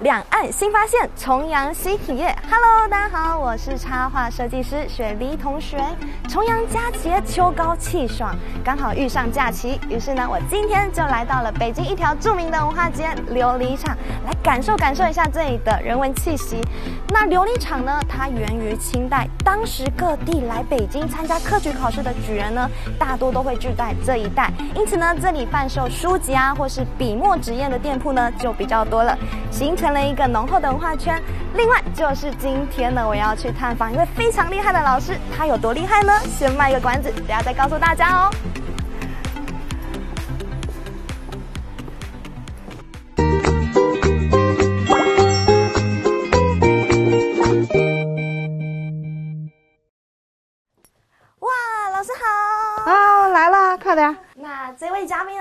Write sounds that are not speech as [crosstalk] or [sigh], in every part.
两岸新发现，重阳新体验。Hello，大家好，我是插画设计师雪梨同学。重阳佳节，秋高气爽，刚好遇上假期，于是呢，我今天就来到了北京一条著名的文化街——琉璃厂，来感受感受一下这里的人文气息。那琉璃厂呢，它源于清代，当时各地来北京参加科举考试的举人呢，大多都会聚在这一带，因此呢，这里贩售书籍啊，或是笔墨纸砚的店铺呢，就比较多了，形成成了一个浓厚的文化圈。另外，就是今天呢，我要去探访一位非常厉害的老师，他有多厉害呢？先卖个关子，等下再告诉大家哦。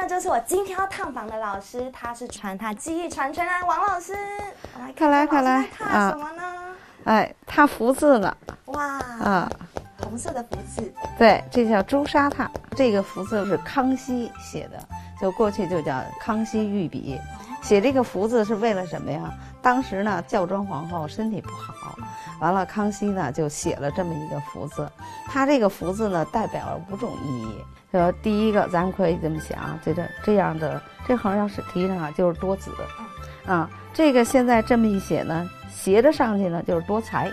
呢，就是我今天要探访的老师，他是传他技艺传承人王老师。快来快来看！什么呢？哎，踏福字呢？哇！啊，红色的福字。对，这叫朱砂拓。这个福字是康熙写的，就过去就叫康熙御笔。写这个福字是为了什么呀？当时呢，孝庄皇后身体不好，完了康熙呢就写了这么一个福字。他这个福字呢，代表了五种意义。呃第一个，咱可以这么想，这个这样的这横要是提上啊，就是多子。啊，这个现在这么一写呢，斜着上去呢就是多财。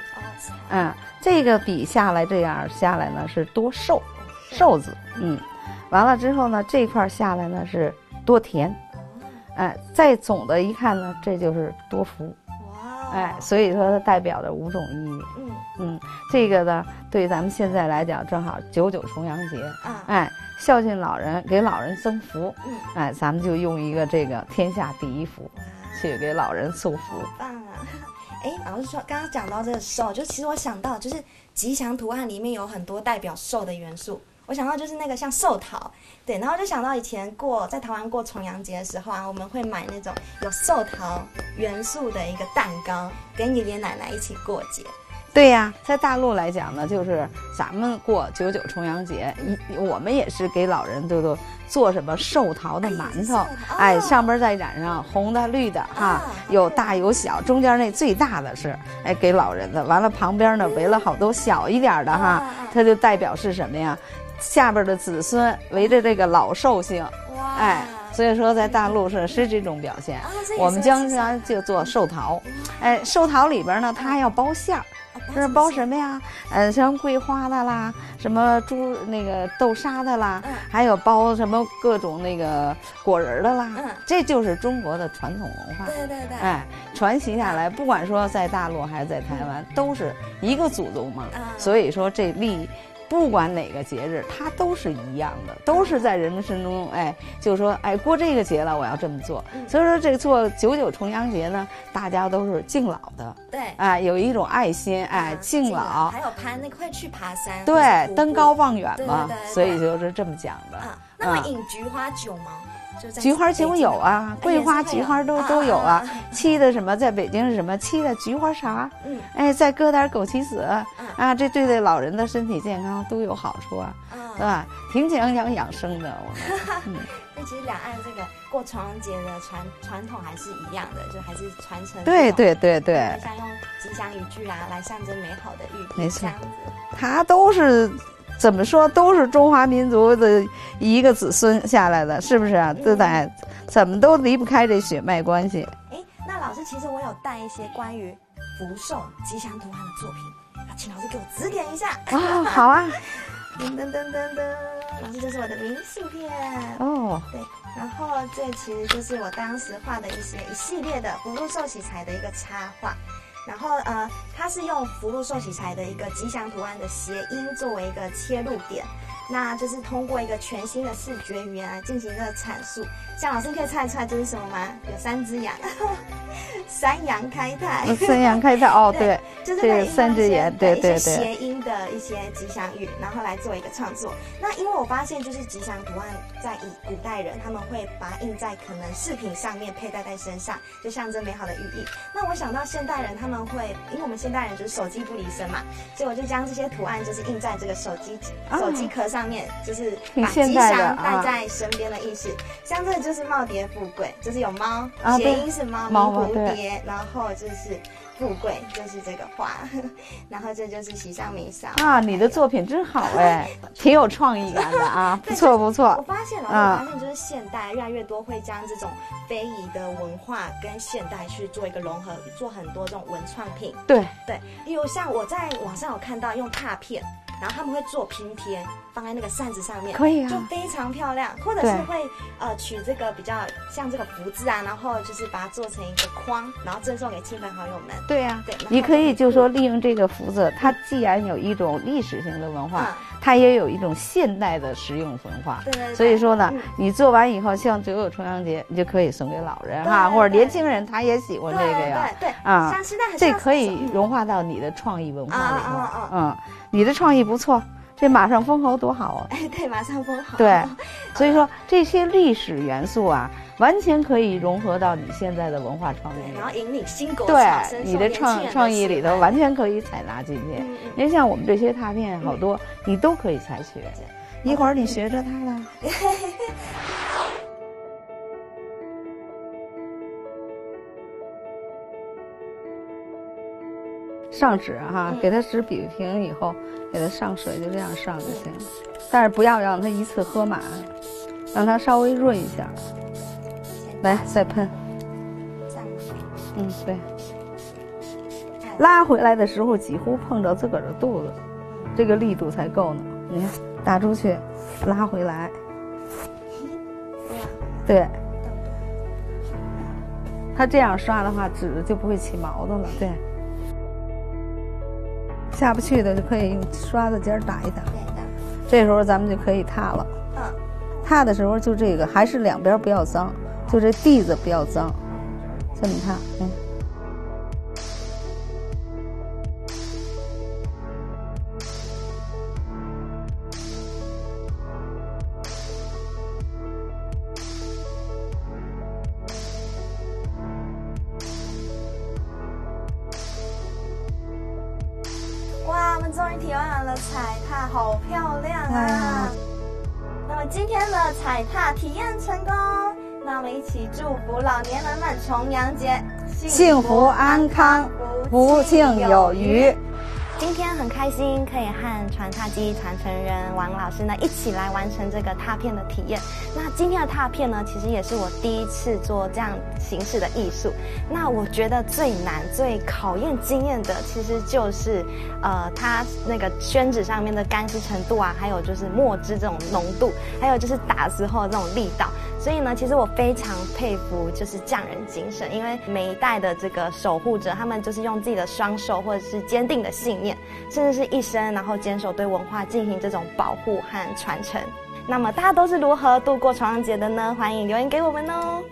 啊，这个笔下来这样下来呢是多寿，寿字。嗯，完了之后呢，这块下来呢是多田。哎，再总的一看呢，这就是多福。哇！哎，所以说它代表着五种意义。嗯嗯，这个呢，对咱们现在来讲，正好九九重阳节。啊！哎，孝敬老人，给老人增福。嗯。哎，咱们就用一个这个天下第一福，去给老人送福。棒啊！哎，老师说刚刚讲到这个寿，就其实我想到就是吉祥图案里面有很多代表寿的元素。我想到就是那个像寿桃，对，然后就想到以前过在台湾过重阳节的时候啊，我们会买那种有寿桃元素的一个蛋糕，跟爷爷奶奶一起过节。对呀，在大陆来讲呢，就是咱们过九九重阳节，一我们也是给老人都都做什么寿桃的馒头，哎，上边再染上红的绿的哈，有大有小，中间那最大的是哎给老人的，完了旁边呢围了好多小一点的哈，它就代表是什么呀？下边的子孙围着这个老寿星，哎，所以说在大陆是是这种表现。我们经常就做寿桃，哎，寿桃里边呢，它还要包馅儿，这是包什么呀？呃，像桂花的啦，什么猪那个豆沙的啦，还有包什么各种那个果仁的啦。这就是中国的传统文化。对对对。哎，传习下来，不管说在大陆还是在台湾，都是一个祖宗嘛。所以说这历。不管哪个节日，它都是一样的，都是在人们心中，哎，就是说，哎，过这个节了，我要这么做。所以说，这做九九重阳节呢，大家都是敬老的，对，哎，有一种爱心，哎，敬老，还有攀那快去爬山，对，登高望远嘛，所以就是这么讲的。那么饮菊花酒吗？菊花酒有啊，桂花、菊花都都有啊。沏的什么，在北京是什么？沏的菊花茶。嗯，哎，再搁点枸杞子，啊，这对对老人的身体健康都有好处啊，对吧？挺讲讲养生的。[laughs] 嗯，那其实两岸这个过重阳节的传传统还是一样的，就还是传承。对对对对。像用吉祥语句啊，来象征美好的寓意。没错，它都是。怎么说都是中华民族的一个子孙下来的，是不是啊？对得怎么都离不开这血脉关系。哎，那老师，其实我有带一些关于福寿吉祥图案的作品，请老师给我指点一下。啊，好啊。噔 [laughs] 噔噔噔噔，老师，这是我的明信片。哦。对，然后这其实就是我当时画的一些一系列的福禄寿喜财的一个插画。然后呃，它是用福禄寿喜财的一个吉祥图案的谐音作为一个切入点，那就是通过一个全新的视觉语言来进行一个阐述。像老师可以猜出来这是什么吗？有三只羊，[laughs] 三羊开泰。三羊开泰哦，[laughs] 对。就是三只羊，对一对对，些谐音的一些吉祥语，然后来做一个创作。那因为我发现，就是吉祥图案在以古代人他们会把它印在可能饰品上面，佩戴在身上，就象征美好的寓意。那我想到现代人他们会，因为我们现代人就是手机不离身嘛，所以我就将这些图案就是印在这个手机啊手机壳上面，就是把吉祥带啊。在身边的意思。像这个就是耄耋富贵，就是有猫，啊谐音是猫，猫蝴蝶，然后就是富贵，就是这个花，[laughs] 然后这就是喜上眉梢。啊，你的作品真好哎，挺有创意感的啊，[laughs] 不错不错。我，发现了，啊。我发现就是现代越来越多会将这种非遗的文化跟现代去做一个融合，做很多这种文创品。对，对，例如像我在网上有看到用拓片，然后他们会做拼贴，放在那个扇子上面，可以啊就非常漂亮。或者是会呃取这个比较像这个福字啊，然后就是把它做成一个框，然后赠送给亲朋好友们。对呀、对你可以就说利用这个福字，它既然有一种历史性的文化，嗯它也有一种现代的实用文化。对对对所以说呢，嗯你做完以后，像九九重阳节，你就可以送给老人哈，对或者年轻人他也喜欢这个呀，对对对啊像现在很像这可以嗯融化到你的创意文化里头。嗯，你的创意不错，这马上封侯多好啊！哎，对，马上封侯。对，所以说这些历史元素啊，完全可以融合到你现在的文化创意，里然。后引领新国对你的创创意里头完全可以采纳进去。您像我们这些拓片，好多你都可以采取。一会儿你学着它了。[laughs] 上纸哈，给它纸比平以后，给它上水，就这样上就行。但是不要让它一次喝满，让它稍微润一下。来，再喷。嗯，对。拉回来的时候几乎碰着自个儿的肚子，这个力度才够呢。你看，打出去，拉回来，对。它这样刷的话，纸就不会起毛子了。对。下不去的就可以用刷子尖儿打一打，这时候咱们就可以踏了。嗯，踏的时候就这个，还是两边不要脏，就这地子不要脏，这么踏，嗯。们终于体验完了踩踏，好漂亮啊啊！那么今天的踩踏体验成功，那我们一起祝福老年人们重阳节幸福安康，福庆有余。今天很开心，可以和传踏技艺传承人王老师呢一起来完成这个踏片的体验。那今天的踏片呢，其实也是我第一次做这样形式的艺术。那我觉得最难、最考验经验的，其实就是呃，它那个宣纸上面的干湿程度啊，还有就是墨汁这种浓度，还有就是打之后的这种力道。所以呢，其实我非常佩服就是匠人精神，因为每一代的这个守护者，他们就是用自己的双手或者是坚定的信念，甚至是一生，然后坚守对文化进行这种保护和传承。那么大家都是如何度过重阳节的呢？欢迎留言给我们哦。